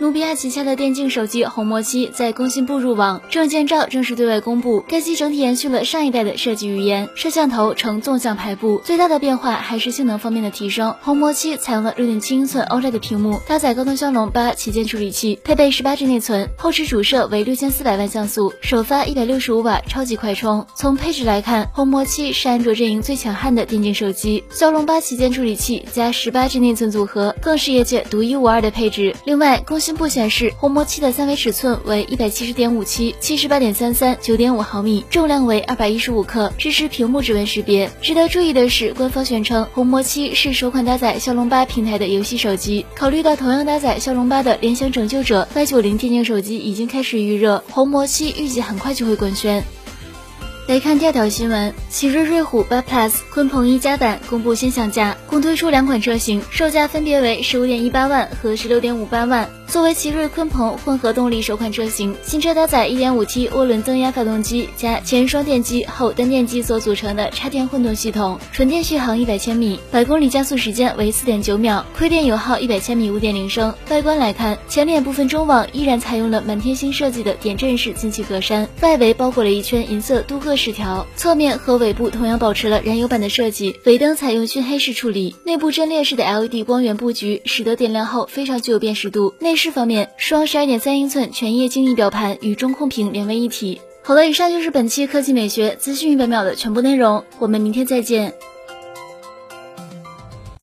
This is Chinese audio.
努比亚旗下的电竞手机红魔七在工信部入网，证件照正式对外公布。该机整体延续了上一代的设计语言，摄像头呈纵向排布，最大的变化还是性能方面的提升。红魔七采用了六点七英寸 OLED 屏幕，搭载高通骁龙八旗舰处理器，配备十八 G 内存，后置主摄为六千四百万像素，首发一百六十五瓦超级快充。从配置来看，红魔七是安卓阵营最强悍的电竞手机，骁龙八旗舰处理器加十八 G 内存组合，更是业界独一无二的配置。另外，工信部显示，红魔七的三维尺寸为一百七十点五七、七十八点三三、九点五毫米，重量为二百一十五克，支持屏幕指纹识别。值得注意的是，官方宣称红魔七是首款搭载骁龙八平台的游戏手机。考虑到同样搭载骁龙八的联想拯救者 Y 九零电竞手机已经开始预热，红魔七预计很快就会官宣。来看第二条新闻，奇瑞瑞虎八 Plus 鲲鹏一加版公布新享价，共推出两款车型，售价分别为十五点一八万和十六点五八万。作为奇瑞鲲鹏混合动力首款车型，新车搭载 1.5T 涡轮增压发动机加前双电机后单电机所组成的插电混动系统，纯电续航100千米，百公里加速时间为4.9秒，亏电油耗100千米5.0升。外观来看，前脸部分中网依然采用了满天星设计的点阵式进气格栅，外围包裹了一圈银色镀铬饰条，侧面和尾部同样保持了燃油版的设计，尾灯采用熏黑式处理，内部阵列式的 LED 光源布局使得点亮后非常具有辨识度。内饰。饰方面，双十二点三英寸全液晶仪表盘与中控屏连为一体。好了，以上就是本期科技美学资讯一百秒的全部内容，我们明天再见。